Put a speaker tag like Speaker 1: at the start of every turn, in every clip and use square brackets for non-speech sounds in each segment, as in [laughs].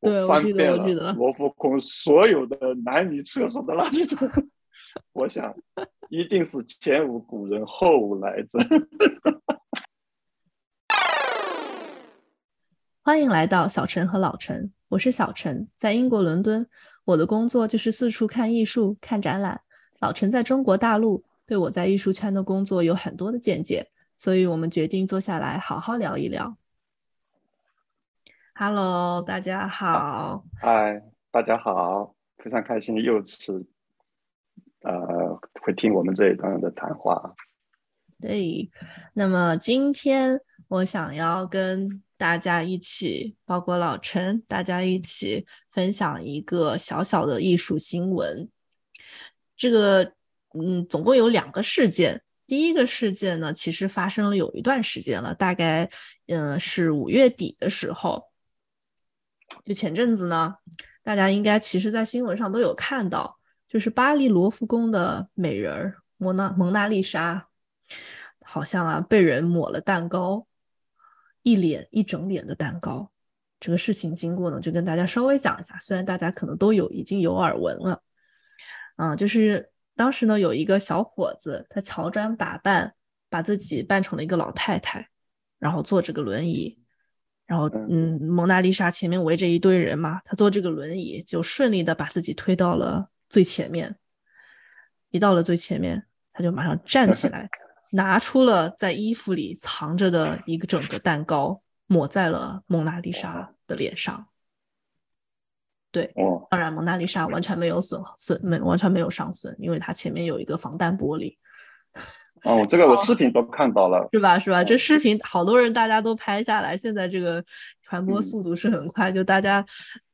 Speaker 1: 对，我记得，我记得
Speaker 2: 罗浮宫所有的男女厕所的垃圾桶，我想一定是前无古人后无来者。[laughs]
Speaker 1: 欢迎来到小陈和老陈，我是小陈，在英国伦敦，我的工作就是四处看艺术、看展览。老陈在中国大陆，对我在艺术圈的工作有很多的见解，所以我们决定坐下来好好聊一聊。Hello，大家好。
Speaker 2: 嗨，大家好，非常开心又次呃会听我们这一段的谈话。
Speaker 1: 对，那么今天我想要跟大家一起，包括老陈，大家一起分享一个小小的艺术新闻。这个嗯，总共有两个事件。第一个事件呢，其实发生了有一段时间了，大概嗯是五月底的时候。就前阵子呢，大家应该其实，在新闻上都有看到，就是巴黎罗浮宫的美人儿蒙娜蒙娜丽莎，好像啊被人抹了蛋糕，一脸一整脸的蛋糕。这个事情经过呢，就跟大家稍微讲一下，虽然大家可能都有已经有耳闻了，嗯，就是当时呢有一个小伙子，他乔装打扮，把自己扮成了一个老太太，然后坐这个轮椅。然后，嗯，蒙娜丽莎前面围着一堆人嘛，他坐这个轮椅就顺利的把自己推到了最前面。一到了最前面，他就马上站起来，[laughs] 拿出了在衣服里藏着的一个整个蛋糕，抹在了蒙娜丽莎的脸上。对，当然蒙娜丽莎完全没有损损，没完全没有伤损，因为它前面有一个防弹玻璃。
Speaker 2: 哦，这个我视频都看到了，
Speaker 1: 是吧？是吧？这视频好多人大家都拍下来，现在这个传播速度是很快，就大家，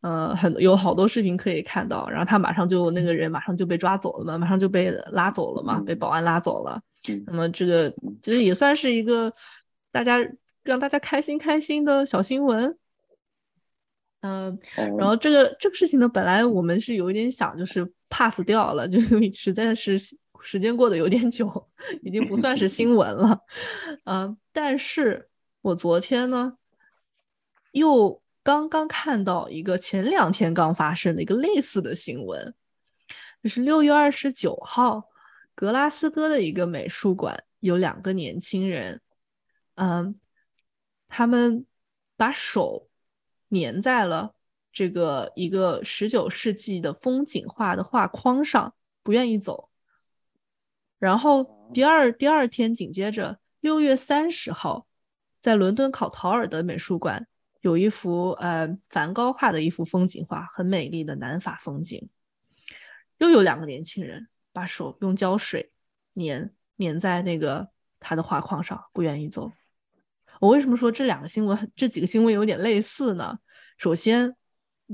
Speaker 1: 呃，很有好多视频可以看到。然后他马上就那个人马上就被抓走了嘛，马上就被拉走了嘛，被保安拉走了。那么这个其实也算是一个大家让大家开心开心的小新闻。嗯，然后这个这个事情呢，本来我们是有一点想就是 pass 掉了，[laughs] 就是实在是。时间过得有点久，已经不算是新闻了，嗯，但是我昨天呢，又刚刚看到一个前两天刚发生的一个类似的新闻，就是六月二十九号，格拉斯哥的一个美术馆有两个年轻人，嗯，他们把手粘在了这个一个十九世纪的风景画的画框上，不愿意走。然后第二第二天紧接着六月三十号，在伦敦考陶尔的美术馆有一幅呃梵高画的一幅风景画，很美丽的南法风景。又有两个年轻人把手用胶水粘粘在那个他的画框上，不愿意走。我为什么说这两个新闻这几个新闻有点类似呢？首先，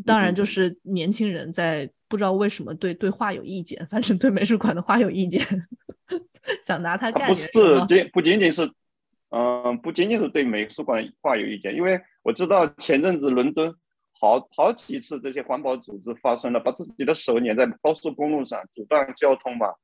Speaker 1: 当然就是年轻人在不知道为什么对对画有意见，反正对美术馆的画有意见。[laughs] 想拿它干
Speaker 2: 不是仅不仅仅是，嗯，不仅仅是对美术馆画有意见，因为我知道前阵子伦敦好好几次这些环保组织发生了把自己的手粘在高速公路上阻断交通嘛，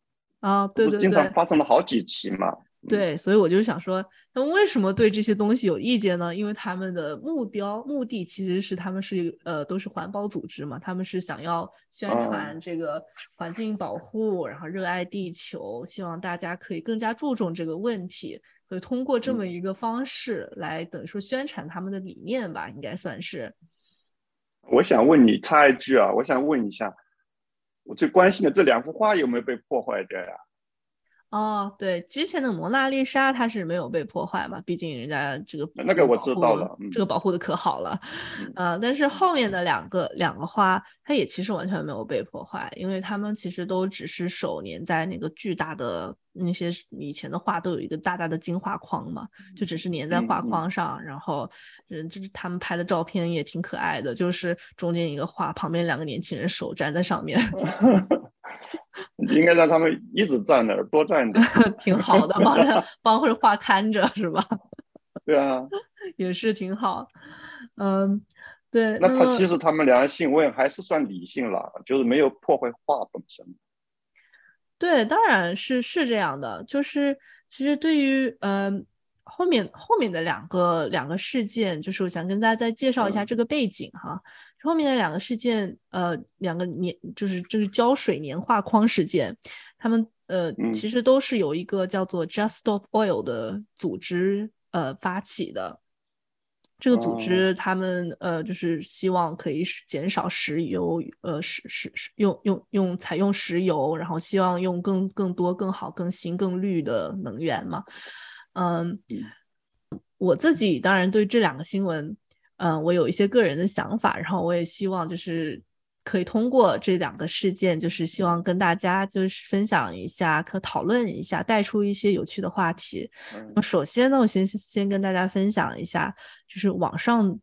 Speaker 1: 啊，对对对，
Speaker 2: 经常发生了好几起嘛。
Speaker 1: 对，所以我就想说，他们为什么对这些东西有意见呢？因为他们的目标目的其实是他们是呃都是环保组织嘛，他们是想要宣传这个环境保护，然后热爱地球，希望大家可以更加注重这个问题，会通过这么一个方式来等于说宣传他们的理念吧，应该算是。
Speaker 2: 我想问你插一句啊，我想问一下，我最关心的这两幅画有没有被破坏掉呀？
Speaker 1: 哦，对，之前的蒙娜丽莎它是没有被破坏嘛，毕竟人家这个
Speaker 2: 那个我知道了，
Speaker 1: 这个保护的可好了，呃，但是后面的两个两个花，它也其实完全没有被破坏，因为他们其实都只是手粘在那个巨大的那些以前的画都有一个大大的金画框嘛，就只是粘在画框上，然后嗯，就是他们拍的照片也挺可爱的，就是中间一个画，旁边两个年轻人手粘在上面。[laughs]
Speaker 2: 应该让他们一直站那儿，多站点，[laughs]
Speaker 1: 挺好的，帮着 [laughs] 帮会画看着是吧？[laughs]
Speaker 2: 对啊，
Speaker 1: 也是挺好。嗯，对。
Speaker 2: 那他其实他们俩性问还是算理性了，就是没有破坏画本身。
Speaker 1: 对，当然是是这样的。就是其实对于嗯后面后面的两个两个事件，就是我想跟大家再介绍一下这个背景哈。后面的两个事件，呃，两个年就是这个胶水年画框事件，他们呃其实都是有一个叫做 Just Stop Oil 的组织呃发起的。这个组织他们呃就是希望可以减少石油呃石石石用用用采用石油，然后希望用更更多更好更新更绿的能源嘛。嗯，我自己当然对这两个新闻。嗯，我有一些个人的想法，然后我也希望就是可以通过这两个事件，就是希望跟大家就是分享一下，可讨论一下，带出一些有趣的话题。那么首先呢，我先先跟大家分享一下，就是网上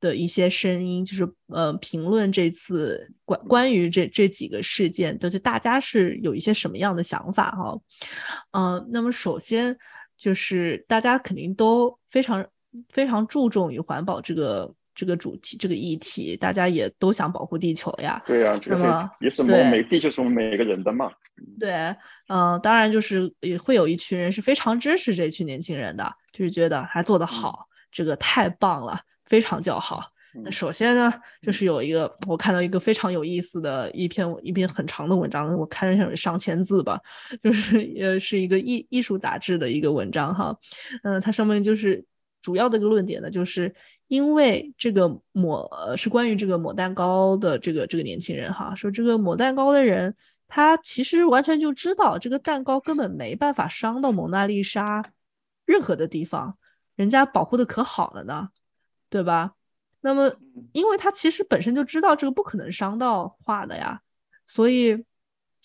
Speaker 1: 的一些声音，就是呃评论这次关关于这这几个事件，就是大家是有一些什么样的想法哈？嗯，那么首先就是大家肯定都非常。非常注重于环保这个这个主题这个议题，大家也都想保护地球呀。
Speaker 2: 对呀，
Speaker 1: 这个
Speaker 2: 也是我们每地球是我们每个人的嘛。
Speaker 1: 对，嗯，当然就是也会有一群人是非常支持这群年轻人的，就是觉得他做得好，这个太棒了，非常叫好。那首先呢，就是有一个我看到一个非常有意思的一篇一篇很长的文章，我看上有上千字吧，[laughs] 就是呃是一个艺艺术杂志的一个文章哈，嗯，它上面就是。主要的一个论点呢，就是因为这个抹呃是关于这个抹蛋糕的这个这个年轻人哈，说这个抹蛋糕的人，他其实完全就知道这个蛋糕根本没办法伤到蒙娜丽莎任何的地方，人家保护的可好了呢，对吧？那么因为他其实本身就知道这个不可能伤到画的呀，所以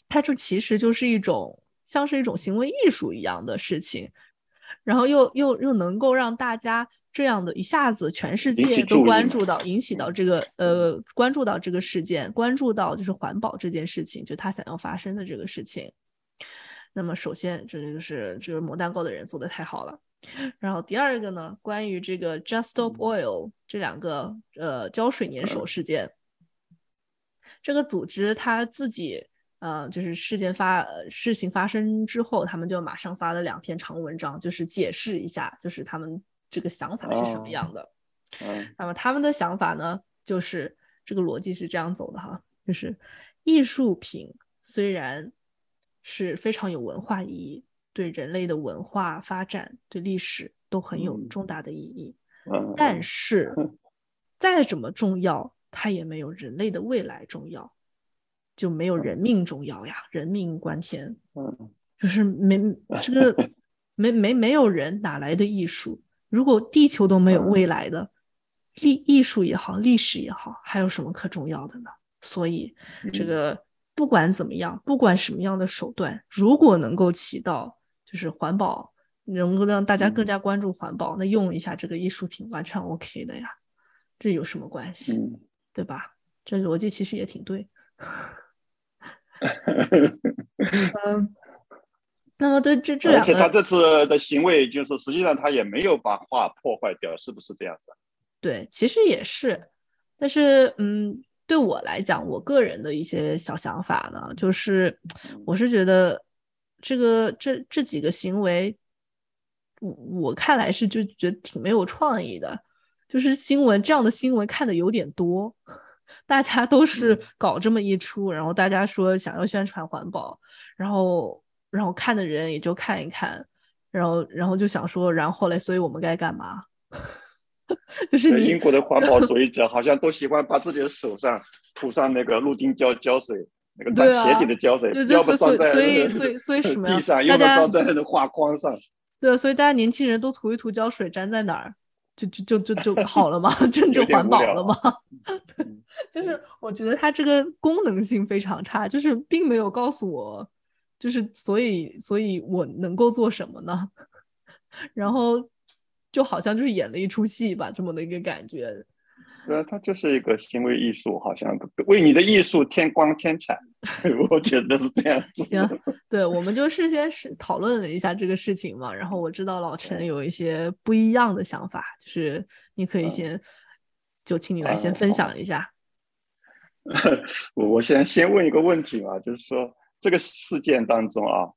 Speaker 1: 他就其实就是一种像是一种行为艺术一样的事情。然后又又又能够让大家这样的一下子全世界都关注到，引起到这个呃关注到这个事件，关注到就是环保这件事情，就他想要发生的这个事情。那么首先这就是这个磨蛋糕的人做的太好了。然后第二个呢，关于这个 Just Stop Oil 这两个呃胶水粘手事件，这个组织他自己。呃，就是事件发事情发生之后，他们就马上发了两篇长文章，就是解释一下，就是他们这个想法是什么样的。
Speaker 2: 嗯，
Speaker 1: 那么他们的想法呢，就是这个逻辑是这样走的哈，就是艺术品虽然是非常有文化意义，对人类的文化发展、对历史都很有重大的意义，但是再怎么重要，它也没有人类的未来重要。就没有人命重要呀，人命关天。
Speaker 2: 嗯，
Speaker 1: 就是没这个 [laughs] 没没没有人哪来的艺术？如果地球都没有未来的历艺术也好，历史也好，还有什么可重要的呢？所以这个不管怎么样，不管什么样的手段，如果能够起到就是环保，能够让大家更加关注环保，那用一下这个艺术品完全 OK 的呀。这有什么关系？对吧？这逻辑其实也挺对。[laughs] 嗯，那么对这这两
Speaker 2: 个，而且他这次的行为就是实际上他也没有把画破坏掉，是不是这样子？
Speaker 1: 对，其实也是，但是嗯，对我来讲，我个人的一些小想法呢，就是我是觉得这个这这几个行为，我我看来是就觉得挺没有创意的，就是新闻这样的新闻看的有点多。大家都是搞这么一出，然后大家说想要宣传环保，然后然后看的人也就看一看，然后然后就想说，然后嘞，所以我们该干嘛？[laughs] 就是
Speaker 2: 英国的环保主义者好像都喜欢把自己的手上涂上那个氯丁胶胶水，那个装鞋底的胶水，要不装在
Speaker 1: 所以所以 [laughs] 所以什么 [laughs]
Speaker 2: 地上，要不装在画框上。
Speaker 1: 对，所以大家年轻人都涂一涂胶水，粘在哪儿？就就就就就 [laughs] 好了嘛，这就环保了嘛？对，就是我觉得它这个功能性非常差，就是并没有告诉我，就是所以所以我能够做什么呢？然后就好像就是演了一出戏吧，这么的一个感觉。
Speaker 2: 对，它就是一个行为艺术，好像为你的艺术添光添彩，[laughs] 我觉得是这样子。
Speaker 1: 行，对，我们就事先是讨论了一下这个事情嘛，然后我知道老陈有一些不一样的想法，就是你可以先，就请你来先分享一下。[laughs]
Speaker 2: 我我先先问一个问题嘛，就是说这个事件当中啊，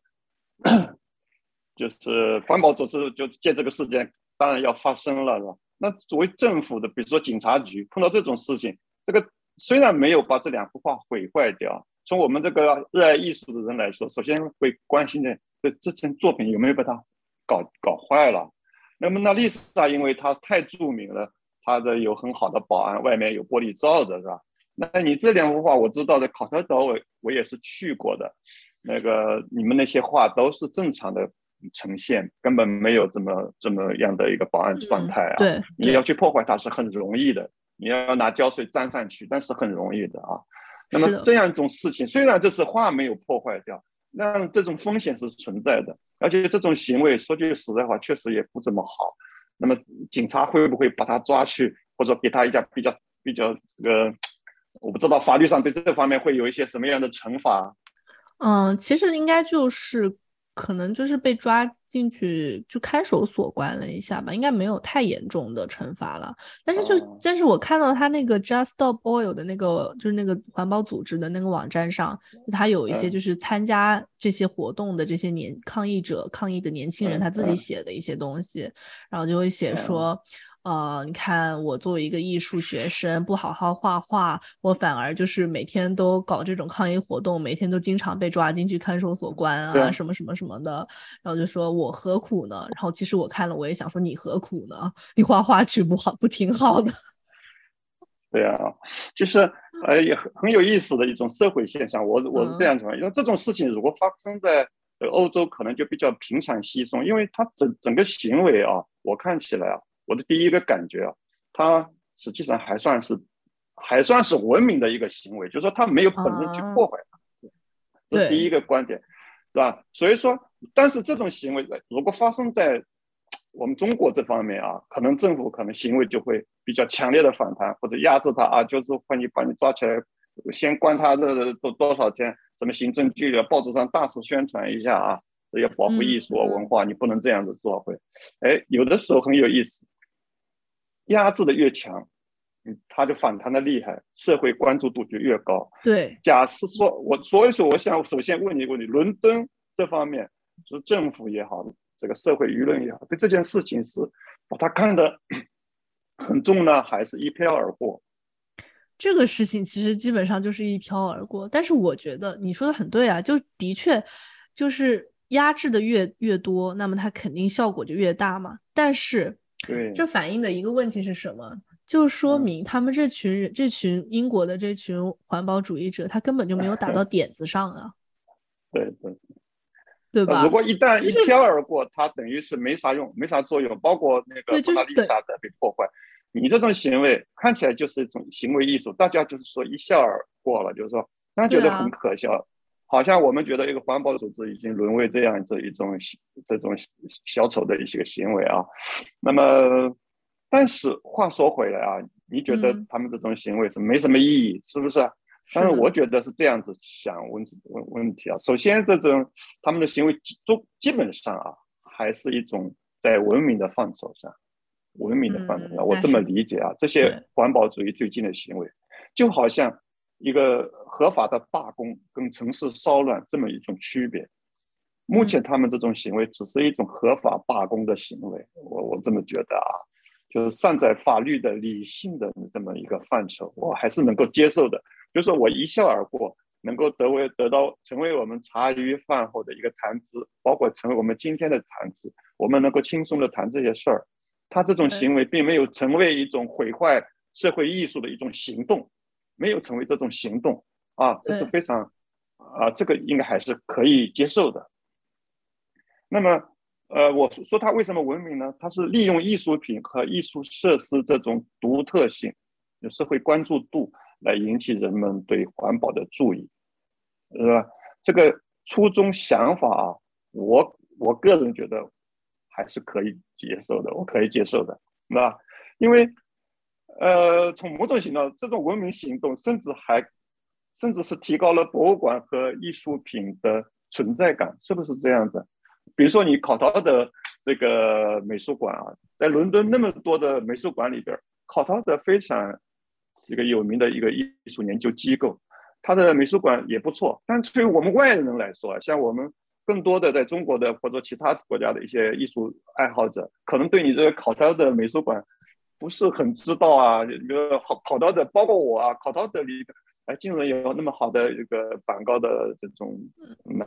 Speaker 2: [coughs] 就是环保组织就借这个事件，当然要发生了，是吧？那作为政府的，比如说警察局，碰到这种事情，这个虽然没有把这两幅画毁坏掉，从我们这个热爱艺术的人来说，首先会关心的，这这件作品有没有把它搞搞坏了？那么那丽莎，因为她太著名了，她的有很好的保安，外面有玻璃罩的，是吧？那你这两幅画我知道的，考特岛我我也是去过的，那个你们那些画都是正常的。呈现根本没有这么这么样的一个保安状态啊！
Speaker 1: 对，
Speaker 2: 你要去破坏它是很容易的，你要拿胶水粘上去，但是很容易的啊。那么这样一种事情，虽然这次画没有破坏掉，那这种风险是存在的，而且这种行为说句实在话，确实也不怎么好。那么警察会不会把他抓去，或者给他一家比较比较这个？我不知道法律上对这方面会有一些什么样的惩罚？
Speaker 1: 嗯，其实应该就是。可能就是被抓进去，就看守所关了一下吧，应该没有太严重的惩罚了。但是就，但是我看到他那个 Just Stop Oil 的那个，就是那个环保组织的那个网站上，他有一些就是参加这些活动的这些年抗议者、抗议的年轻人，他自己写的一些东西，然后就会写说。呃，你看我作为一个艺术学生，不好好画画，我反而就是每天都搞这种抗议活动，每天都经常被抓进去看守所关啊，什么什么什么的。然后就说我何苦呢？然后其实我看了，我也想说你何苦呢？你画画去不好，不挺好的？[laughs]
Speaker 2: 对啊，就是呃，也很很有意思的一种社会现象。我我是这样讲，因为这种事情如果发生在欧洲，可能就比较平常稀松，因为他整整个行为啊，我看起来啊。我的第一个感觉啊，他实际上还算是还算是文明的一个行为，就是说他没有本身去破坏它，这是第一个观点，是吧？所以说，但是这种行为如果发生在我们中国这方面啊，可能政府可能行为就会比较强烈的反弹或者压制他啊，就是把你把你抓起来，先关他的多多少天，什么行政拘留，报纸上大肆宣传一下啊，要保护艺术文化，你不能这样子做会，哎，有的时候很有意思。压制的越强，嗯，它就反弹的厉害，社会关注度就越高。
Speaker 1: 对，
Speaker 2: 假设说，我所以说，我想首先问你一个问题：伦敦这方面，就是政府也好，这个社会舆论也好，对这件事情是把它看得很重呢，还是一飘而过？
Speaker 1: 这个事情其实基本上就是一飘而过。但是我觉得你说的很对啊，就的确就是压制的越越多，那么它肯定效果就越大嘛。但是。
Speaker 2: 对，
Speaker 1: 这反映的一个问题是什么？就说明他们这群人，这群英国的这群环保主义者，他根本就没有打到 [laughs] 点子上啊。
Speaker 2: 对对
Speaker 1: 对吧？
Speaker 2: 如果一旦一飘而过，它等于是没啥用，没啥作用。包括那个蒙娜丽莎的被破坏，你这种行为看起来就是一种行为艺术，大家就是说一笑而过了，就是说大家觉得很可笑。好像我们觉得一个环保组织已经沦为这样子一种这种小丑的一些个行为啊。那么，但是话说回来啊，你觉得他们这种行为是没什么意义，是不是？但是我觉得是这样子想问问问题啊。首先，这种他们的行为基基本上啊，还是一种在文明的范畴上，文明的范畴上，我这么理解啊。这些环保主义最近的行为，就好像。一个合法的罢工跟城市骚乱这么一种区别，目前他们这种行为只是一种合法罢工的行为，我我这么觉得啊，就是站在法律的理性的这么一个范畴，我还是能够接受的。就是我一笑而过，能够得为得到成为我们茶余饭后的一个谈资，包括成为我们今天的谈资，我们能够轻松的谈这些事儿。他这种行为并没有成为一种毁坏社会艺术的一种行动。没有成为这种行动啊，这是非常啊，这个应该还是可以接受的。那么，呃，我说它为什么文明呢？它是利用艺术品和艺术设施这种独特性、有社会关注度来引起人们对环保的注意，是吧？这个初衷想法啊，我我个人觉得还是可以接受的，我可以接受的，是吧？因为。呃，从某种行动，这种文明行动，甚至还，甚至是提高了博物馆和艺术品的存在感，是不是这样子？比如说，你考陶的这个美术馆啊，在伦敦那么多的美术馆里边，考陶的非常是一个有名的一个艺术研究机构，他的美术馆也不错。但对于我们外人来说，像我们更多的在中国的或者其他国家的一些艺术爱好者，可能对你这个考陶的美术馆不是很知道啊。比如考考到的，包括我啊，考到的里，哎，竟然有那么好的一个梵高的这种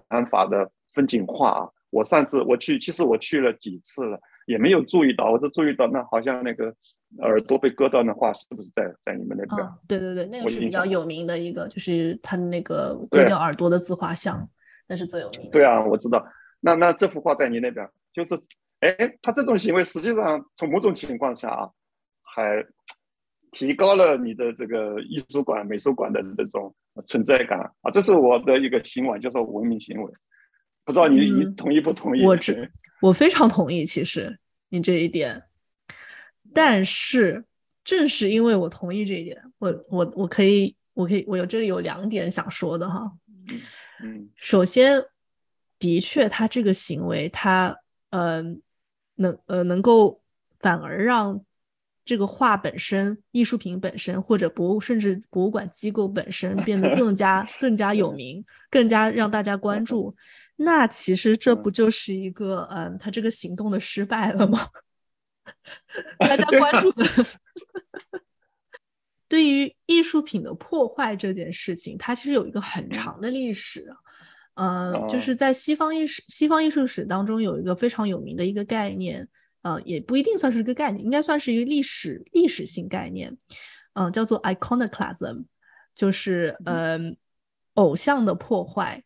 Speaker 2: 南法的风景画啊！我上次我去，其实我去了几次了，也没有注意到，我就注意到那好像那个耳朵被割断的画，是不是在在你们那边？
Speaker 1: 对对对，那个是比较有名的一个，就是他那个割掉耳朵的自画像。那是最有名的。
Speaker 2: 对啊，我知道。那那这幅画在你那边，就是，哎，他这种行为实际上从某种情况下啊，还提高了你的这个艺术馆、美术馆的这种存在感啊。这是我的一个行为，就是文明行为。不知道你你同意不同意？
Speaker 1: 我这我非常同意，其实你这一点。但是正是因为我同意这一点，我我我可以我可以我有这里有两点想说的哈。
Speaker 2: 嗯，
Speaker 1: 首先，的确，他这个行为，他呃，能呃能够反而让这个画本身、艺术品本身，或者博物甚至博物馆机构本身变得更加 [laughs] 更加有名，更加让大家关注。那其实这不就是一个嗯，他这个行动的失败了吗？[laughs] 大家关注的。对于艺术品的破坏这件事情，它其实有一个很长的历史，嗯，就是在西方艺术西方艺术史当中有一个非常有名的一个概念，呃，也不一定算是一个概念，应该算是一个历史历史性概念，嗯，叫做 iconoclasm，就是嗯，偶像的破坏。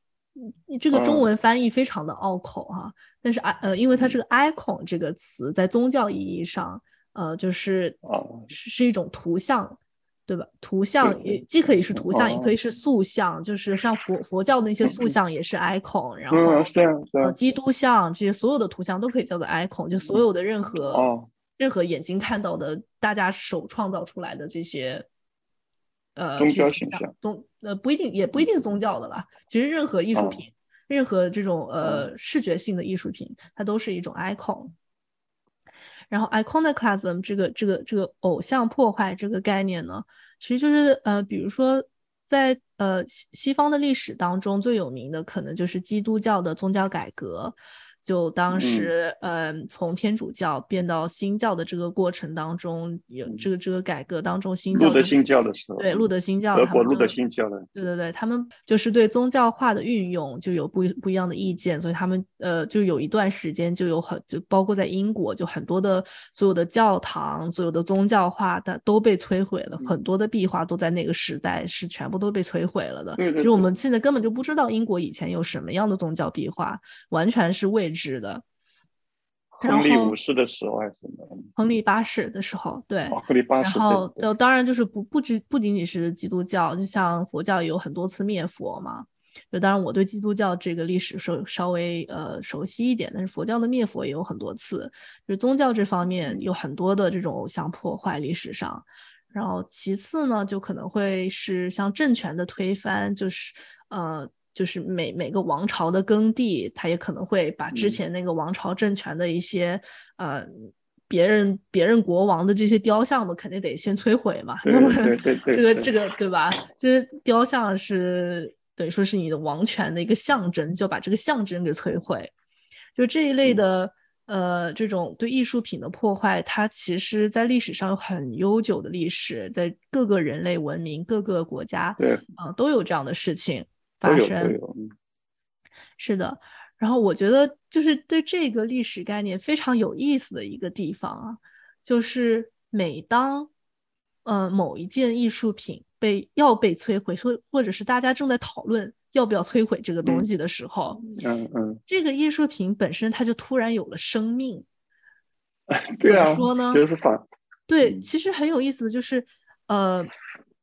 Speaker 1: 这个中文翻译非常的拗口哈，但是 i 呃，因为它这个 icon 这个词在宗教意义上，呃，就是是是一种图像。对吧？图像也既可以是图像，也可以是塑像，就是像佛佛教的那些塑像也是 icon，然后呃，基督像这些所有的图像都可以叫做 icon，就所有的任何任何眼睛看到的，大家手创造出来的这些呃
Speaker 2: 宗教形象，
Speaker 1: 宗呃不一定也不一定是宗教的吧？其实任何艺术品，任何这种呃视觉性的艺术品，它都是一种 icon。然后，iconoclasm 这个这个这个偶像破坏这个概念呢，其实就是呃，比如说在呃西西方的历史当中最有名的，可能就是基督教的宗教改革。就当时，嗯，从天主教变到新教的这个过程当中，有这个这个改革当中，新教
Speaker 2: 路德新教的时候，
Speaker 1: 对路德新教，
Speaker 2: 德国路德新教的，
Speaker 1: 对对对，他们就是对宗教化的运用就有不不一样的意见，所以他们呃，就有一段时间就有很就包括在英国，就很多的所有的教堂，所有的宗教化的都被摧毁了，很多的壁画都在那个时代是全部都被摧毁了的。其实我们现在根本就不知道英国以前有什么样的宗教壁画，完全是未。是的，
Speaker 2: 亨利五世的时候还是什么？
Speaker 1: 亨利八世的时候，对，
Speaker 2: 亨利八世。
Speaker 1: 然后就当然就是不不只不仅仅是基督教，就像佛教有很多次灭佛嘛。就当然我对基督教这个历史稍稍微呃熟悉一点，但是佛教的灭佛也有很多次。就宗教这方面有很多的这种偶像破坏历史上，然后其次呢，就可能会是像政权的推翻，就是呃。就是每每个王朝的耕地，他也可能会把之前那个王朝政权的一些呃别人别人国王的这些雕像嘛，肯定得先摧毁嘛。
Speaker 2: 对对对 [laughs] 对，
Speaker 1: 这个这个对吧？就是雕像是等于说是你的王权的一个象征，就把这个象征给摧毁。就这一类的呃这种对艺术品的破坏，它其实在历史上有很悠久的历史，在各个人类文明、各个国家，
Speaker 2: 对
Speaker 1: 啊都有这样的事情。发生是的，然后我觉得就是对这个历史概念非常有意思的一个地方啊，就是每当呃某一件艺术品被要被摧毁，说或者是大家正在讨论要不要摧毁这个东西的时候，
Speaker 2: 嗯嗯，
Speaker 1: 这个艺术品本身它就突然有了生命。[laughs]
Speaker 2: 对啊，
Speaker 1: 说呢，
Speaker 2: 就是反
Speaker 1: 对，其实很有意思的就是，呃，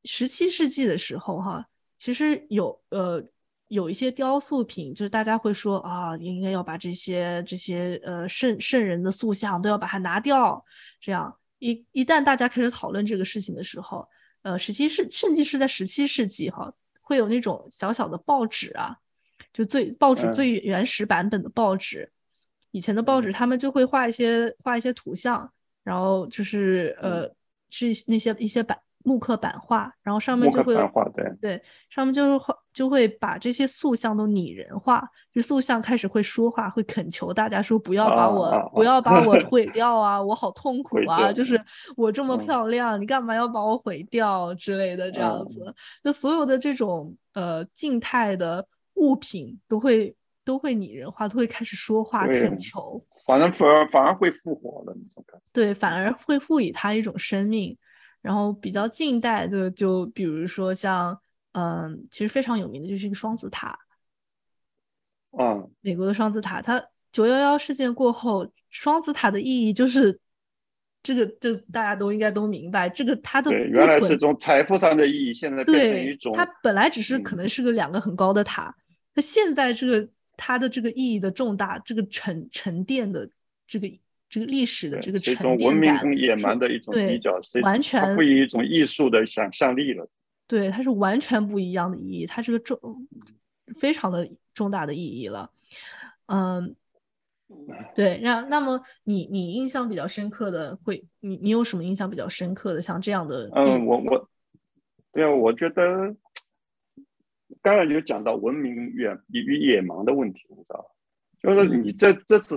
Speaker 1: 十七世纪的时候哈。其实有呃有一些雕塑品，就是大家会说啊，应该要把这些这些呃圣圣人的塑像都要把它拿掉。这样一一旦大家开始讨论这个事情的时候，呃，十七世甚至是在十七世纪哈，会有那种小小的报纸啊，就最报纸最原始版本的报纸，以前的报纸他们就会画一些画一些图像，然后就是呃是那些一些版。木刻版画，然后上面就会
Speaker 2: 对。
Speaker 1: 对，上面就是画，就会把这些塑像都拟人化，就塑像开始会说话，会恳求大家说不要把我不要把我 [laughs] 毁掉啊，我好痛苦啊，就是。我这么漂亮，你干嘛要把我毁掉之类的这样子，就所有的这种呃静态的物品都会都会拟人化，都会开始说话恳求，
Speaker 2: 反正反而反而会复活的那种感觉，
Speaker 1: 对，反而会赋予它一种生命，然后比较近代的就比如说像。嗯，其实非常有名的就是一个双子塔，
Speaker 2: 嗯，
Speaker 1: 美国的双子塔。它九幺幺事件过后，双子塔的意义就是这个，这大家都应该都明白，这个它的
Speaker 2: 原来是一种财富上的意义，现在变成一种。
Speaker 1: 它本来只是可能是个两个很高的塔，那现在这个它的这个意义的重大，这个沉沉淀的这个这个历史的这个沉
Speaker 2: 淀感，文明跟野蛮的一种比较，
Speaker 1: 完全
Speaker 2: 赋予一种艺术的想象力了。
Speaker 1: 对，它是完全不一样的意义，它是个重，非常的重大的意义了。嗯，对，那那么你你印象比较深刻的会，你你有什么印象比较深刻的像这样的？
Speaker 2: 嗯，我我，对啊，我觉得刚才就讲到文明远与野蛮的问题，你知道吧？就是你这这次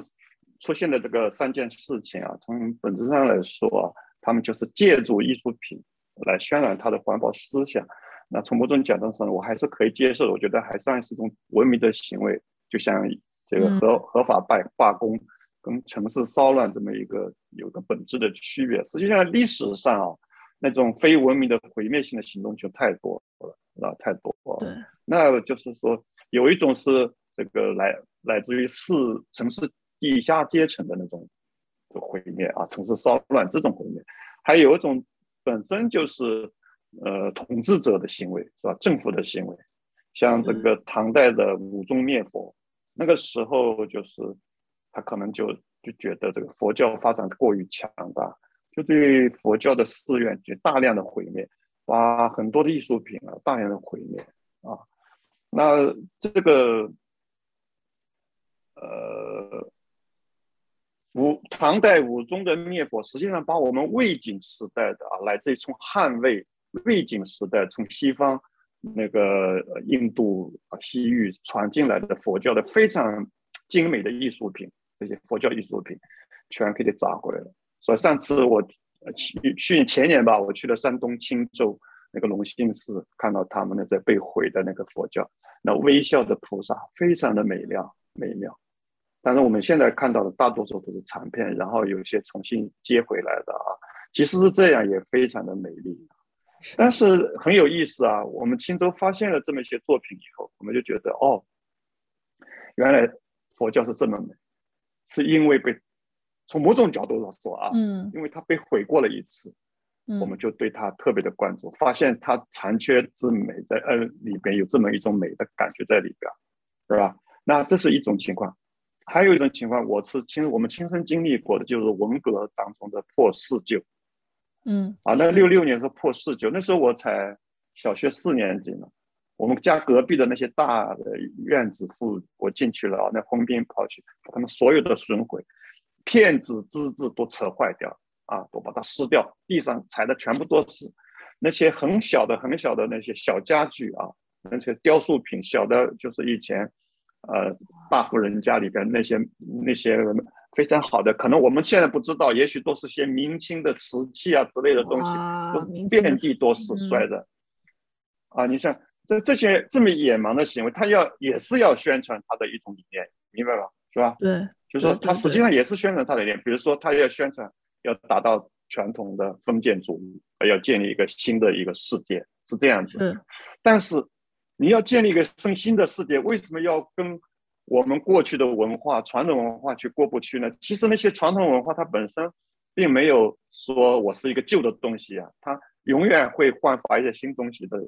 Speaker 2: 出现的这个三件事情啊，从本质上来说啊，他们就是借助艺术品。来渲染他的环保思想，那从某种角度上，我还是可以接受。我觉得还算是一种文明的行为，就像这个合合法罢罢工跟城市骚乱这么一个有个本质的区别。实际上，历史上啊，那种非文明的毁灭性的行动就太多了，啊，太多了。
Speaker 1: 对，
Speaker 2: 那就是说，有一种是这个来来自于市城市地下阶层的那种毁灭啊，城市骚乱这种毁灭，还有一种。本身就是，呃，统治者的行为是吧？政府的行为，像这个唐代的武宗灭佛，那个时候就是他可能就就觉得这个佛教发展过于强大，就对佛教的寺院就大量的毁灭，把很多的艺术品啊大量的毁灭啊。那这个，呃。五唐代武宗的灭佛，实际上把我们魏晋时代的啊，来自于从汉魏魏晋时代从西方那个印度啊西域传进来的佛教的非常精美的艺术品，这些佛教艺术品全给它砸回来了。所以上次我去去前年吧，我去了山东青州那个隆兴寺，看到他们那在被毁的那个佛教，那微笑的菩萨非常的美妙美妙。但是我们现在看到的大多数都是残片，然后有些重新接回来的啊，其实是这样，也非常的美丽。但是很有意思啊，我们青州发现了这么一些作品以后，我们就觉得哦，原来佛教是这么美，是因为被从某种角度上说啊，
Speaker 1: 嗯，
Speaker 2: 因为它被毁过了一次，我们就对它特别的关注，发现它残缺之美在呃里边有这么一种美的感觉在里边，是吧？那这是一种情况。还有一种情况，我是亲我们亲身经历过的，就是文革当中的破四旧。
Speaker 1: 嗯，
Speaker 2: 啊，那六六年是破四旧，那时候我才小学四年级呢。我们家隔壁的那些大的院子户，我进去了啊，那红兵跑去把他们所有的损毁，片子、枝子都扯坏掉啊，都把它撕掉，地上踩的全部都是那些很小的、很小的那些小家具啊，那些雕塑品，小的就是以前。呃，大户人家里边那些那些非常好的，可能我们现在不知道，也许都是些明清的瓷器啊之类的东西，都遍地都是摔的。啊，你像这这些这么野蛮的行为，他要也是要宣传他的一种理念，明白吧？是吧？
Speaker 1: 对，
Speaker 2: 就是说他实际上也是宣传他的理念，比如说他要宣传要达到传统的封建主义，要建立一个新的一个世界，是这样子。但是。你要建立一个新新的世界，为什么要跟我们过去的文化、传统文化去过不去呢？其实那些传统文化它本身并没有说我是一个旧的东西啊，它永远会焕发一些新东西的，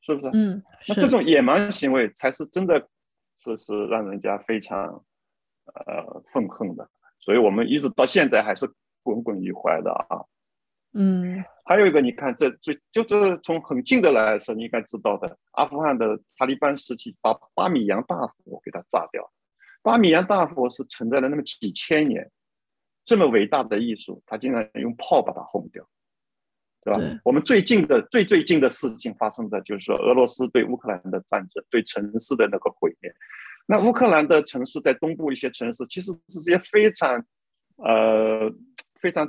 Speaker 2: 是不是？
Speaker 1: 嗯，
Speaker 2: 那这种野蛮行为才是真的，是是让人家非常呃愤恨的，所以我们一直到现在还是耿耿于怀的啊。
Speaker 1: 嗯，
Speaker 2: 还有一个，你看，这最就是从很近的来说，你应该知道的，阿富汗的塔利班时期把巴米扬大佛给它炸掉。巴米扬大佛是存在了那么几千年，这么伟大的艺术，他竟然用炮把它轰掉。对吧？
Speaker 1: 对
Speaker 2: 我们最近的最最近的事情发生的就是说俄罗斯对乌克兰的战争，对城市的那个毁灭。那乌克兰的城市在东部一些城市，其实是些非常呃非常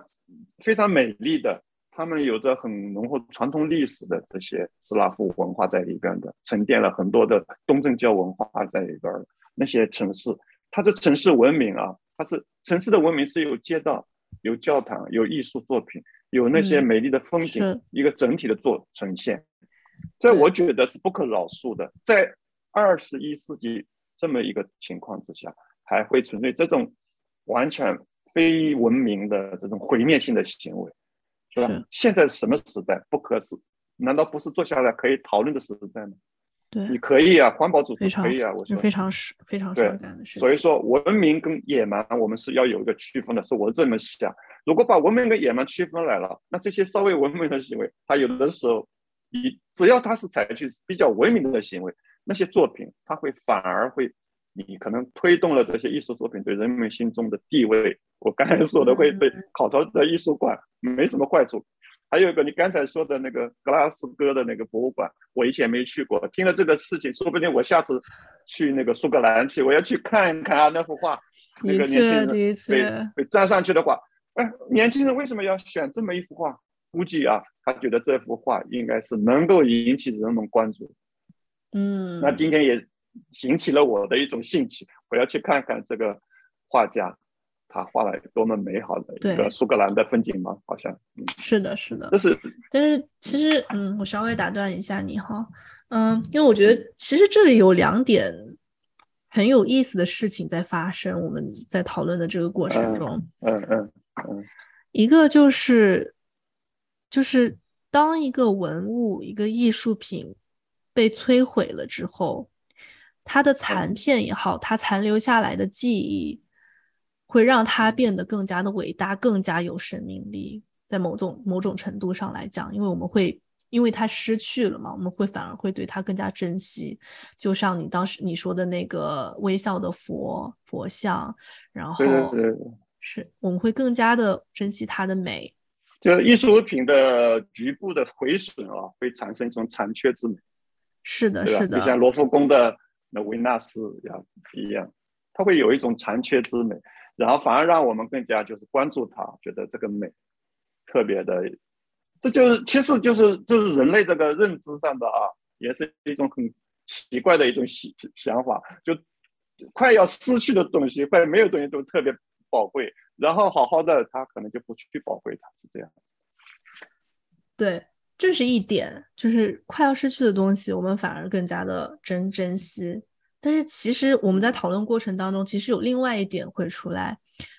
Speaker 2: 非常美丽的，他们有着很浓厚传统历史的这些斯拉夫文化在里边的，沉淀了很多的东正教文化在里边儿。那些城市，它这城市文明啊，它是城市的文明是有街道、有教堂、有艺术作品、有那些
Speaker 1: 嗯
Speaker 2: 美丽的风景，
Speaker 1: 是
Speaker 2: 一个整体的做呈现。
Speaker 1: 在
Speaker 2: 我觉得是不可饶恕的。在二十一世纪这么一个情况之下，还会存在这种完全非文明的这种毁灭性的行为，是吧？
Speaker 1: 是
Speaker 2: 现在什么时代？不可思，难道不是坐下来可以讨论的时代吗？
Speaker 1: 对你，
Speaker 2: 可以啊，环保组织可以啊，我觉
Speaker 1: 得非常是非常
Speaker 2: 对
Speaker 1: 伤感的事情。
Speaker 2: 所以说，文明跟野蛮，我们是要有一个区分的，是我这么想。如果把文明跟野蛮区分来了，那这些稍微文明的行为，它有的时候，你只要它是采取比较文明的行为，那些作品，它会反而会，你可能推动了这些艺术作品对人们心中的地位。我刚才说的会对
Speaker 1: 嗯
Speaker 2: 考察的艺术馆没什么坏处。还有一个你刚才说的那个格拉斯哥的那个博物馆，我以前没去过。听了这个事情，说不定我下次去那个苏格兰去，我要去看一看啊那幅画。那个年轻人被被站上去的话，哎，年轻人为什么要选这么一幅画？估计啊，他觉得这幅画应该是能够引起人们关注。
Speaker 1: 嗯，
Speaker 2: 那今天也引起了我的一种兴趣，我要去看看这个画家，他画了多么美好的一个苏格兰的风景吗，好像，嗯，
Speaker 1: 是的，是的。
Speaker 2: 就。是
Speaker 1: 但是其实，嗯，我稍微打断一下你哈，嗯，因为我觉得其实这里有两点很有意思的事情在发生，我们在讨论的这个过程
Speaker 2: 嗯
Speaker 1: 中，
Speaker 2: 嗯嗯嗯。
Speaker 1: 一个就是就是当一个文物、一个艺术品被摧毁了之后，它的残
Speaker 2: 嗯
Speaker 1: 片也好，它残留下来的记忆，会让它变得更加的伟大，更加有生命力。在某种某种程度上来讲，因为我们会因为它失去了嘛，我们会反而会对它更加珍惜。就像你当时你说的那个微笑的佛佛像，然后
Speaker 2: 对对对对，
Speaker 1: 是我们会更加的珍惜它的美。
Speaker 2: 就艺术品的局部的毁损啊，会产生一种残缺之美，
Speaker 1: 是的，是的
Speaker 2: 就，像罗浮宫的那维纳斯一样一样，它会有一种残缺之美，然后反而让我们更加就是关注它，觉得这个美特别的，这就是其实就是就是人类这个认知上的啊，也是一种很奇怪的一种想想法，就快要失去的东西，快没有东西都特别宝贵，然后好好的他可能就不去宝贵它，是这样。
Speaker 1: 对，这是一点，就是快要失去的东西，我们反而更加的珍珍惜。但是其实我们在讨论过程当中，其实有另外一点会出来，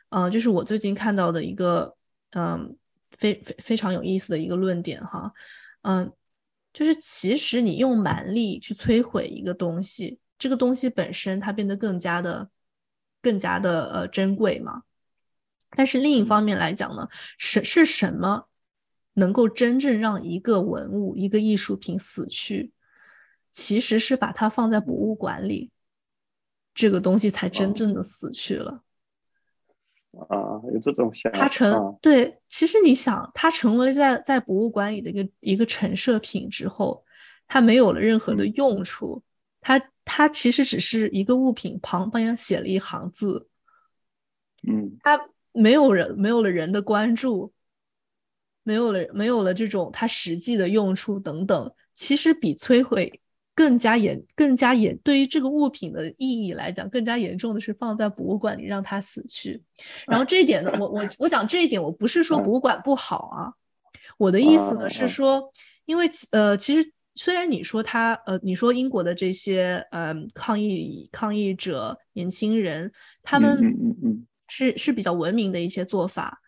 Speaker 1: 嗯、就是我最近看到的一个，嗯，非非非常有意思的一个论点哈，嗯，就是其实你用蛮力去摧毁一个东西，这个东西本身它变得更加的更加的呃珍贵嘛。但是另一方面来讲呢，是是什么能够真正让一个文物、一个艺术品死去？其实是把它放在博物馆里，这个东西才真正的死去了。
Speaker 2: 啊，有这种想法。
Speaker 1: 它成
Speaker 2: 啊
Speaker 1: 对，其实你想，它成为在在博物馆里的一个一个陈设品之后，它没有了任何的
Speaker 2: 嗯
Speaker 1: 用处，它它其实只是一个物品旁边写了一行字，
Speaker 2: 嗯
Speaker 1: 它没有人没有了人的关注，没有了没有了这种它实际的用处等等，其实比摧毁更加严更加严，对于这个物品的意义来讲，更加严重的是放在博物馆里让它死去。然后这一点呢，我我我讲这一点，我不是说博物馆不好啊，我的意思呢是说，因为呃其实。虽然你说他，呃，你说英国的这些，呃，抗议抗议者年轻人，他们是是比较文明的一些做法，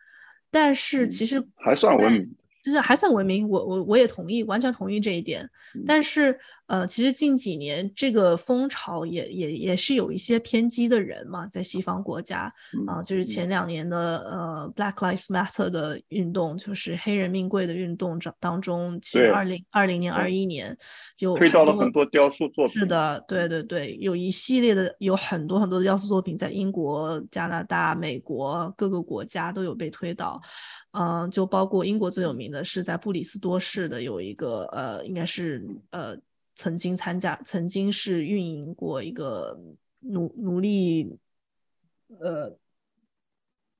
Speaker 1: 但是其实
Speaker 2: 还算文明。
Speaker 1: 就是还算文明，我我我也同意，完全同意这一点。但是，呃，其实近几年这个风潮也也也是有一些偏激的人嘛，在西方国家啊，就是前两年的呃 Black Lives Matter 的运动，就是黑人命贵的运动当当中，其实二零二零年、二一年就
Speaker 2: 推到了很多雕塑作品。
Speaker 1: 是的，对对对，有一系列的有很多很多的雕塑作品在英国、加拿大、美国各个国家都有被推倒。嗯，就包括英国最有名的是在布里斯多市的有一个呃，应该是呃。曾经参加，曾经是运营过一个奴奴隶，呃，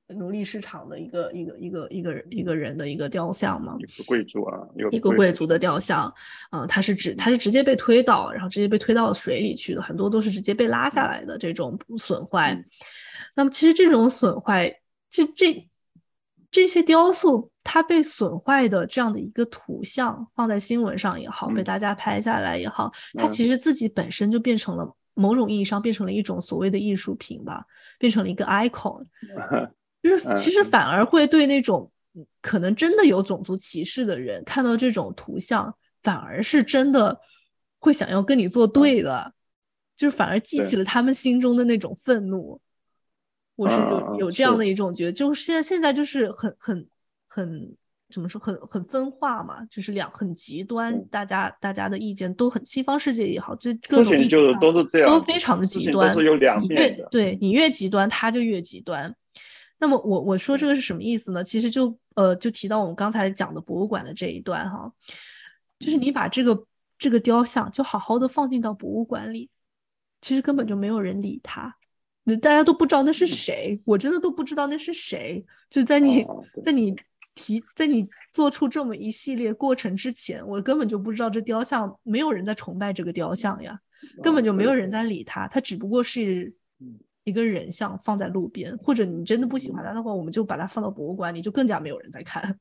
Speaker 1: 奴隶市场的一个一个一个一个一个人的一个雕像嘛，
Speaker 2: 一个贵族啊，
Speaker 1: 一个贵族的雕像，嗯，他是直他是直接被推倒，然后直接被推到水里去的，很多都是直接被拉下来的这种损坏。那么其实这种损坏，这这。这些雕塑它被损坏的这样的一个图像放在新闻上也好，被大家拍下来也好，它其实自己本身就变成了某种意义上变成了一种所谓的艺术品吧，变成了一个 icon，就是 [laughs] 其实反而会对那种可能真的有种族歧视的人看到这种图像，反而是真的会想要跟你作对的，就是反而激起了他们心中的那种愤怒。我是有有这样的一种觉得，就是现在现在就是很很很怎么说，很很分化嘛，就是两很极端，大家大家的意见都很，西方世界也好，这各种
Speaker 2: 意就都是这样，
Speaker 1: 都非常的极端，
Speaker 2: 都是有两
Speaker 1: 面的。对你越极端，他就越极端。那么我我说这个是什么意思呢？其实就呃就提到我们刚才讲的博物馆的这一段哈，就是你把这个这个雕像就好好的放进到博物馆里，其实根本就没有人理他。大家都不知道那是谁，我真的都不知道那是谁。就在你在你提在你做出这么一系列过程之前，我根本就不知道这雕像，没有人在崇拜这个雕像呀，根本就没有人在理他，他只不过是一个人像放在路边，或者你真的不喜欢他的话，我们就把它放到博物馆里，就更加没有人在看。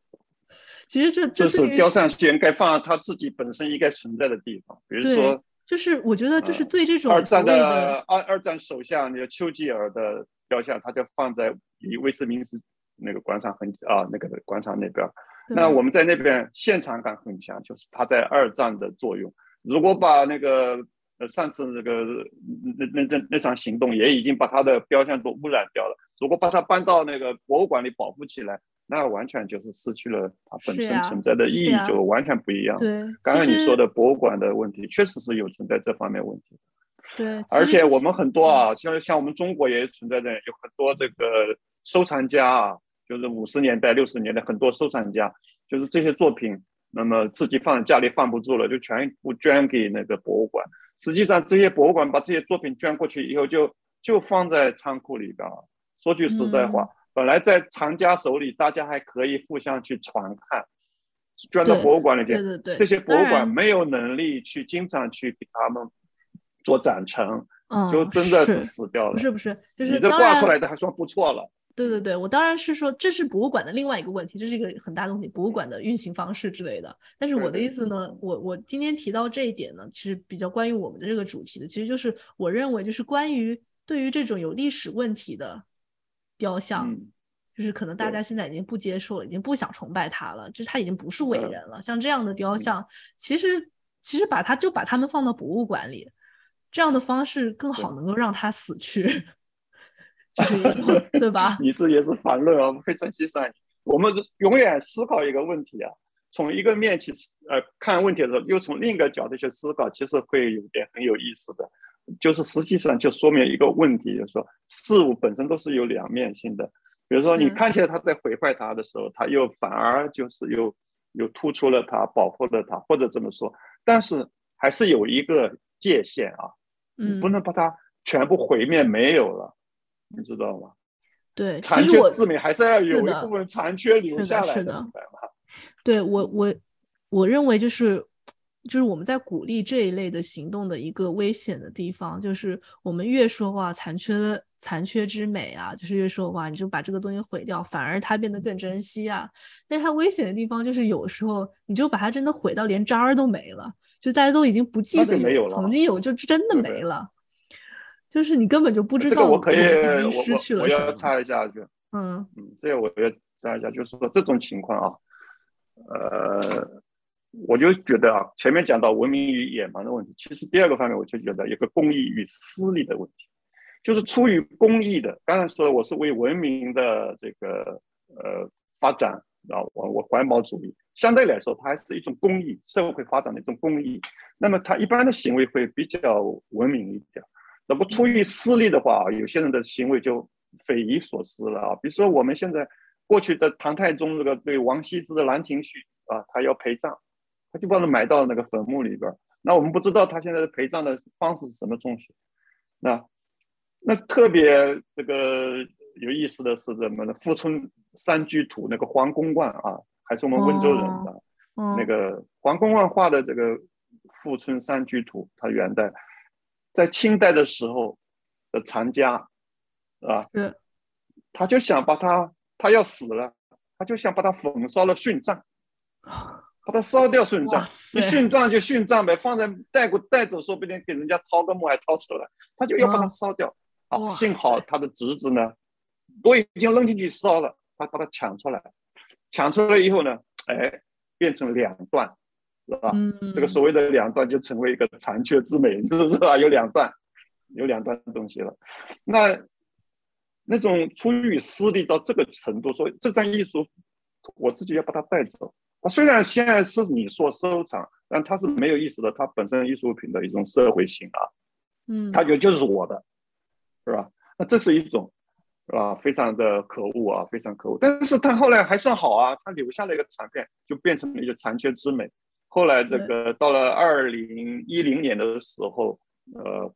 Speaker 1: [laughs] 其实这
Speaker 2: 就是雕像先该放在他自己本身应该存在的地方，比如说。
Speaker 1: 就是我觉得，就是对这种
Speaker 2: 二战的二二战首相那个丘吉尔的雕像，他就放在离威斯敏斯那个广场很啊那个广场那边。那我们在那边现场感很强，就是他在二战的作用。如果把那个呃上次那个那那那那场行动也已经把他的雕像都污染掉了，如果把它搬到那个博物馆里保护起来。那完全就是失去了它本身存在的意义，就完全不一样。
Speaker 1: 对，
Speaker 2: 刚刚你说的博物馆的问题，确实是有存在这方面问题。
Speaker 1: 对，
Speaker 2: 而且我们很多啊，像像我们中国也存在着有很多这个收藏家啊，就是五十年代、六十年代很多收藏家，就是这些作品，那么自己放家里放不住了，就全部捐给那个博物馆。实际上，这些博物馆把这些作品捐过去以后，就就放在仓库里边。说句实在话。本来在藏家手里，大家还可以互相去传看，捐到博物馆里去。
Speaker 1: 对对对，
Speaker 2: 这些博物馆没有能力去经常去给他们做展陈，就真的是死掉了。
Speaker 1: 不是不是，就是
Speaker 2: 你这挂出来的还算不错了。
Speaker 1: 对对对，我当然是说这是博物馆的另外一个问题，这是一个很大的问题，博物馆的运行方式之类的。但是我的意思呢，我我今天提到这一点呢，其实比较关于我们的这个主题的，其实就是我认为就是关于对于这种有历史问题的。雕像，就是可能大家现在已经不接受了，已经不想崇拜他了，就是他已经不是伟人了。像这样的雕像，其实其实把他就把他们放到博物馆里，这样的方式更好能够让他死去，[laughs] 就是 [laughs] 对吧？
Speaker 2: 你这也是反论啊，非常欣赏你。我们永远思考一个问题啊，从一个面去呃看问题的时候，又从另一个角度去思考，其实会有点很有意思的。就是实际上就说明一个问题，就是说事物本身都是有两面性的。比如说你看起来他在毁坏它的时候，他又反而就是又又突出了它，保护了它，或者这么说。但是还是有一个界限啊，
Speaker 1: 你，
Speaker 2: 不能把它全部毁灭没有了，你知道吗？
Speaker 1: 对，
Speaker 2: 残缺自美还是要有一部分残缺留下来
Speaker 1: 的，明白吗？对我我我认为就是。就是我们在鼓励这一类的行动的一个危险的地方，就是我们越说话残缺的残缺之美啊，就是越说哇你就把这个东西毁掉，反而它变得更珍惜啊。但是它危险的地方就是有时候你就把它真的毁到连渣儿都没了，就大家都已经不记得有曾经有，就真的没了。就是你根本就不知道。这
Speaker 2: 个我可以，
Speaker 1: 失去了
Speaker 2: 我要插一下就。
Speaker 1: 嗯
Speaker 2: 嗯，这个我要插一下，就是说这种情况啊，呃。我就觉得啊，前面讲到文明与野蛮的问题，其实第二个方面我就觉得有个公益与私利的问题，就是出于公益的，刚才说我是为文明的这个呃发展啊，我我环保主义相对来说它还是一种公益，社会发展的一种公益，那么它一般的行为会比较文明一点。那么出于私利的话，有些人的行为就匪夷所思了啊，比如说我们现在过去的唐太宗这个对王羲之的《兰亭序》啊，他要陪葬。他就把它埋到那个坟墓里边那我们不知道他现在的陪葬的方式是什么东西。那那特别这个有意思的是什么呢？富春山居图那个黄公望啊，还是我们温州人的那个黄公望画的这个富春山居图，他元代在清代的时候的藏家啊，他就想把他他要死了，他就想把他焚烧了殉葬。[laughs] 把它烧掉殉葬，你殉葬就殉葬呗，放在带过带走，说不定给人家掏个墓还掏出来，他就要把它烧掉。啊，幸好他的侄子呢，都已经扔进去烧了，他把它抢出来，抢出来以后呢，哎，变成两段，是吧？这个所谓的两段就成为一个残缺之美，是不是吧？有两段，有两段东西了。那那种出于私利到这个程度，说这张艺术我自己要把它带走。它虽然现在是你说收藏，但它是没有意识的，它本身艺术品的一种社会性啊，
Speaker 1: 嗯，
Speaker 2: 它觉得就是我的，是吧？那这是一种，是吧？非常的可恶啊，非常可恶。但是他后来还算好啊，他留下了一个残片，就变成了一个残缺之美。后来这个到了二零一零年的时候，呃，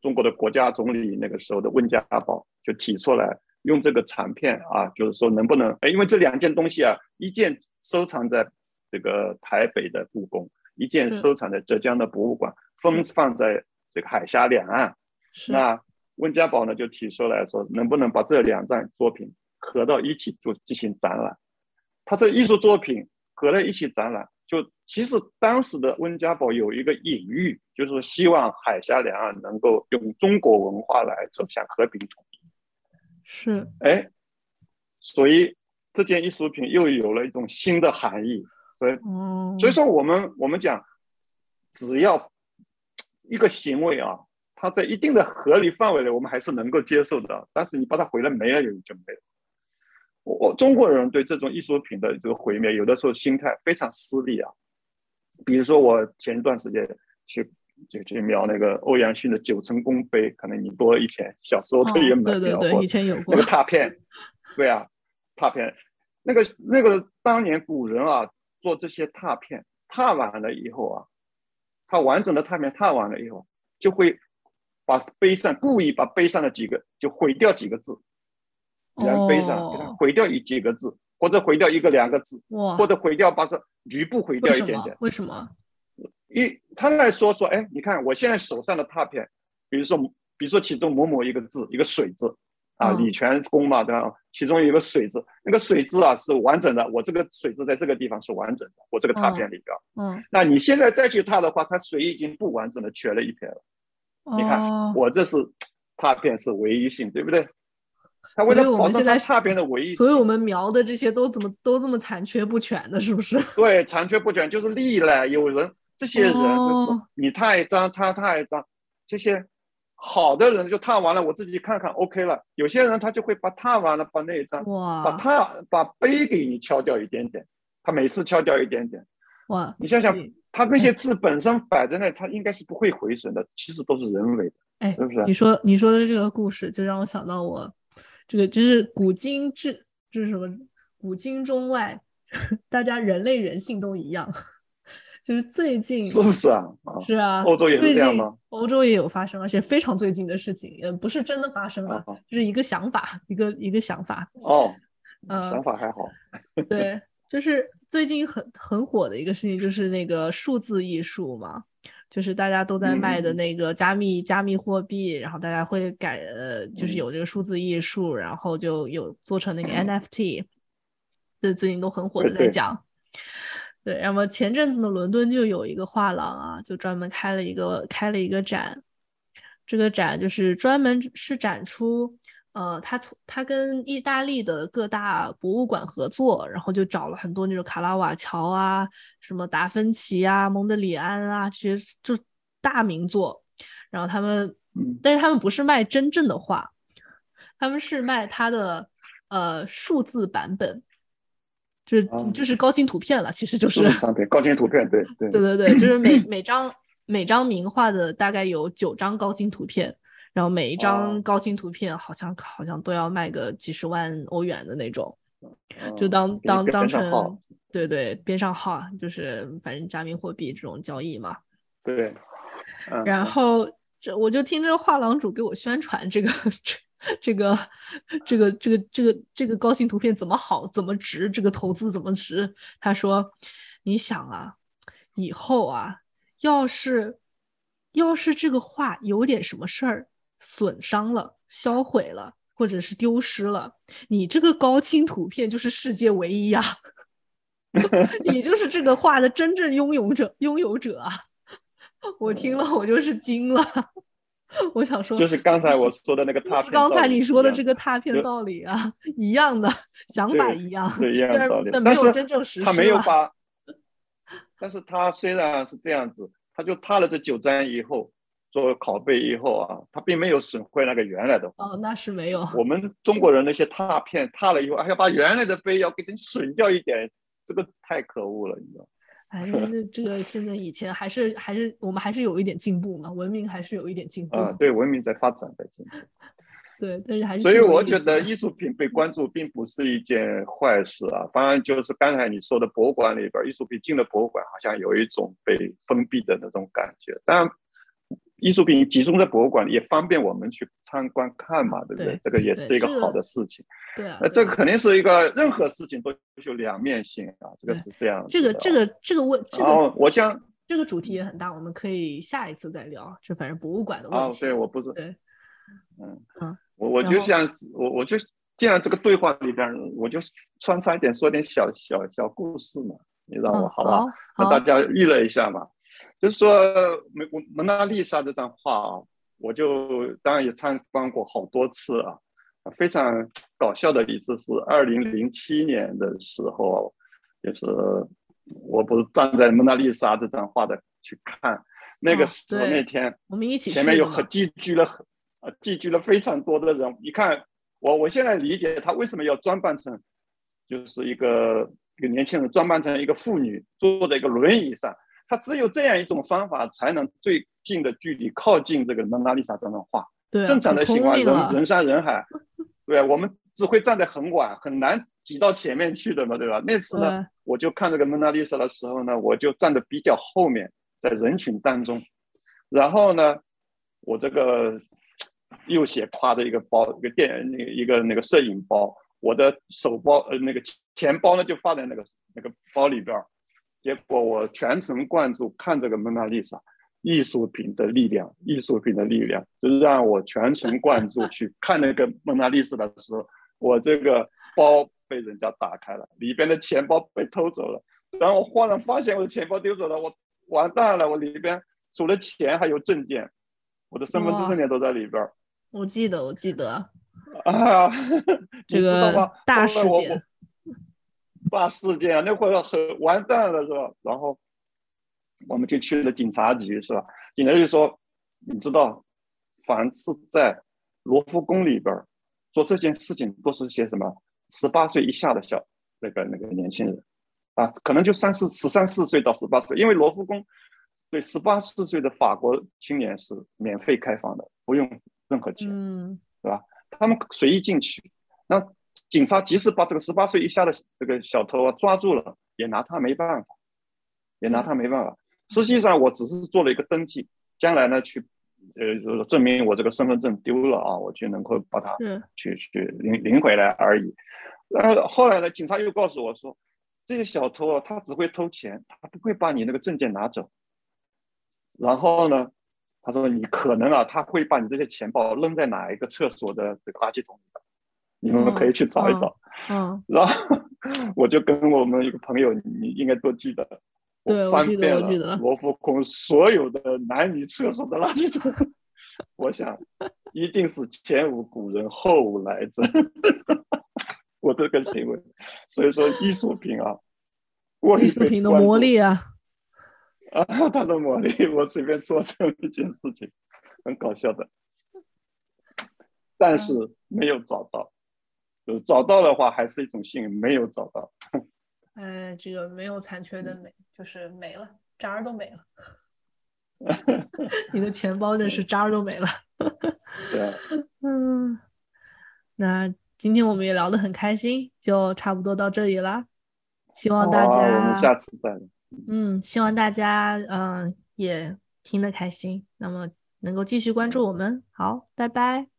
Speaker 2: 中国的国家总理那个时候的温家宝就提出来。用这个残片啊，就是说能不能哎，因为这两件东西啊，一件收藏在这个台北的故宫，一件收藏在浙江的博物馆，分放在这个海峡两岸。那温家宝呢就提出来说，能不能把这两张作品合到一起就进行展览？他这艺术作品合在一起展览，就其实当时的温家宝有一个隐喻，就是说希望海峡两岸能够用中国文化来走向和平统一。
Speaker 1: 是，
Speaker 2: 哎，所以这件艺术品又有了一种新的含义，所以，所以说我们我们讲，只要一个行为啊，它在一定的合理范围内，我们还是能够接受的。但是你把它毁了没了，就就没了。我我中国人对这种艺术品的这个毁灭，有的时候心态非常私利啊。比如说我前一段时间去。就去描那个欧阳询的《九成宫碑》，可能你多以前小时候都也描过。
Speaker 1: 对对对，以前有过
Speaker 2: 那个拓片。对啊，拓片，那个那个当年古人啊，做这些拓片，拓完了以后啊，他完整的拓片拓完了以后，就会把碑上故意把碑上的几个就毁掉几个字，原碑上给它毁掉一几个字，或者毁掉一个两个字，或者毁掉把这局部毁掉一点点。
Speaker 1: 为什么？
Speaker 2: 一，他来说说，哎，你看我现在手上的拓片，比如说，比如说其中某某一个字，一个水字，啊，李全公嘛，对吧？其中有一个水字，那个水字啊是完整的，我这个水字在这个地方是完整的，我这个拓片里边，
Speaker 1: 嗯，
Speaker 2: 那你现在再去拓的话，它水已经不完整的缺了一片了。你看，我这是拓片是唯一性，对不对？他为了保证它拓片的唯一，
Speaker 1: 所以我们描的这些都怎么都这么残缺不全的，是不是？[laughs]
Speaker 2: 对，残缺不全就是历来有人。这些人就是你踏一张，他踏一张，这些好的人就踏完了，我自己看看 OK 了。有些人他就会把踏完了，把那一张，把踏把杯给你敲掉一点点，他每次敲掉一点点。
Speaker 1: 哇！
Speaker 2: 你想想，他那些字本身摆在那，他应该是不会回损的，其实都是人为的，
Speaker 1: 哎，
Speaker 2: 是不是？
Speaker 1: 你说你说的这个故事，就让我想到我这个就是古今至，就是什么古今中外，[laughs] 大家人类人性都一样。就是最近
Speaker 2: 是不是啊？
Speaker 1: 是啊，
Speaker 2: 欧洲也是这样吗？
Speaker 1: 欧洲也有发生，而且非常最近的事情，呃，不是真的发生了，就是一个想法，一个一个想法。
Speaker 2: 哦，嗯，想法还好。
Speaker 1: 对，[laughs] 就是最近很很火的一个事情，就是那个数字艺术嘛，就是大家都在卖的那个加密加密货币，然后大家会改，呃，就是有这个数字艺术，然后就有做成那个 NFT，这最近都很火的在讲。对，那么前阵子呢，伦敦就有一个画廊啊，就专门开了一个开了一个展，这个展就是专门是展出呃，他从他跟意大利的各大博物馆合作，然后就找了很多那种卡拉瓦乔啊、什么达芬奇啊、蒙德里安啊这些就大名作，然后他们，但是他们不是卖真正的画，他们是卖他的呃数字版本，就是就是高清图片了，其实就是
Speaker 2: 高清图片，对对 [laughs]
Speaker 1: 对对对，就是每每张每张名画的大概有九张高清图片。然后每一张高清图片好像好像都要卖个几十万欧元的那种，就当当当成对对边上号，就是反正加密货币这种交易嘛。
Speaker 2: 对。
Speaker 1: 然后这我就听这个画廊主给我宣传这个这 [laughs] 这个这个这个这个这个高清图片怎么好怎么值，这个投资怎么值？他说：“你想啊，以后啊，要是要是这个画有点什么事儿。”损伤了、销毁了，或者是丢失了，你这个高清图片就是世界唯一呀！[laughs] 你就是这个画的真正拥有者，拥有者啊！[laughs] 我听了，我就是惊了。我想说，
Speaker 2: 就是刚才我 [laughs] 说的那个踏
Speaker 1: 片，刚才你说的这个踏片道理啊，一样的想法一样，
Speaker 2: 一样道理。
Speaker 1: 但是真正实施，
Speaker 2: 他没有把，但是他虽然是这样子，他就踏了这九张以后。做拷贝以后啊，他并没有损坏那个原来的。
Speaker 1: 哦，那是没有。
Speaker 2: 我们中国人那些拓片踏了以后，还要把原来的碑要给它损掉一点，这个太可恶了，你知道？
Speaker 1: 哎，那这个现在以前还是还是我们还是有一点进步嘛，文明还是有一点进步。
Speaker 2: 啊，对，文明在发展，在进步。[laughs]
Speaker 1: 对，但是还是。
Speaker 2: 所以我觉得艺术品被关注并不是一件坏事啊，当然就是刚才你说的博物馆里边，艺术品进了博物馆，好像有一种被封闭的那种感觉，但。艺术品集中在博物馆，也方便我们去参观看嘛，对不对？这个也是一个好的事情。
Speaker 1: 对啊，
Speaker 2: 那这个肯定是一个任何事情都有两面性啊，这个是这样。
Speaker 1: 这个这个这个问，
Speaker 2: 然后我想
Speaker 1: 这个主题也很大，我们可以下一次再聊。就反正博物馆的问
Speaker 2: 题。对，我不是。
Speaker 1: 对，
Speaker 2: 嗯嗯，我我就想，我我就既然这个对话里边，我就穿插一点，说点小小小故事嘛，你知道吗？好不好？让大家娱乐一下嘛。就是说，蒙蒙娜丽莎这张画啊，我就当然也参观过好多次啊。非常搞笑的一次是二零零七年的时候，就是我不是站在蒙娜丽莎这张画的去看，那个时候那天
Speaker 1: 我们一起
Speaker 2: 前面有很聚聚了很啊聚聚了非常多的人。你看我我现在理解他为什么要装扮成就是一个一个年轻人装扮成一个妇女坐在一个轮椅上。他只有这样一种方法，才能最近的距离靠近这个蒙娜丽莎这张画。
Speaker 1: 对，
Speaker 2: 正常的情况，人人山人海，对，我们只会站在很晚，很难挤到前面去的嘛，对吧？那次呢，我就看这个蒙娜丽莎的时候呢，我就站的比较后面，在人群当中。然后呢，我这个右斜挎着一个包，一个电那个一个那个摄影包，我的手包呃那个钱包呢就放在那个那个包里边。结果我全程贯注看这个蒙娜丽莎，艺术品的力量，艺术品的力量，就是让我全程贯注去看那个蒙娜丽莎的时候，我这个包被人家打开了，里边的钱包被偷走了，然后我忽然发现我的钱包丢走了，我完蛋了，我里边除了钱还有证件，我的身份证件都在里边。
Speaker 1: 我记得，我记得
Speaker 2: 啊，[laughs]
Speaker 1: 这个大事件。
Speaker 2: 大事件啊，那会儿很完蛋了，是吧？然后我们就去了警察局，是吧？警察局说，你知道，凡是在罗浮宫里边做这件事情，都是些什么十八岁以下的小那个那个年轻人啊，可能就三四十三四岁到十八岁，因为罗浮宫对十八四岁的法国青年是免费开放的，不用任何钱，
Speaker 1: 嗯，
Speaker 2: 是吧？他们随意进去，那。警察即使把这个十八岁以下的这个小偷啊抓住了，也拿他没办法，也拿他没办法。实际上，我只是做了一个登记，将来呢去，呃，就是证明我这个身份证丢了啊，我就能够把它去去领领回来而已。然后后来呢，警察又告诉我说，这个小偷啊，他只会偷钱，他不会把你那个证件拿走。然后呢，他说你可能啊，他会把你这些钱包扔在哪一个厕所的这个垃圾桶里边。你们可以去找一找，
Speaker 1: 嗯，[laughs]
Speaker 2: 然后我就跟我们一个朋友，你应该都记得，
Speaker 1: 对，我记得，我记得。
Speaker 2: 罗浮宫所有的男女厕所的垃圾桶，[laughs] 我想一定是前无古人后无来者。[laughs] 我这个行为，所以说艺术品啊，
Speaker 1: 艺术品的魔力啊，
Speaker 2: 啊，它的魔力，我随便做这么一件事情，很搞笑的，但是没有找到，呃，找到的话还是一种幸运，没有找到。[laughs]
Speaker 1: 哎，这个没有残缺的美，就是没了，渣儿都没了。[laughs] 你的钱包真是渣儿都没了。
Speaker 2: 对，
Speaker 1: 嗯，那。今天我们也聊得很开心，就差不多到这里了。希望大家
Speaker 2: 我们下次再聊。
Speaker 1: 嗯，希望大家嗯也听得开心，那么能够继续关注我们。好，拜拜。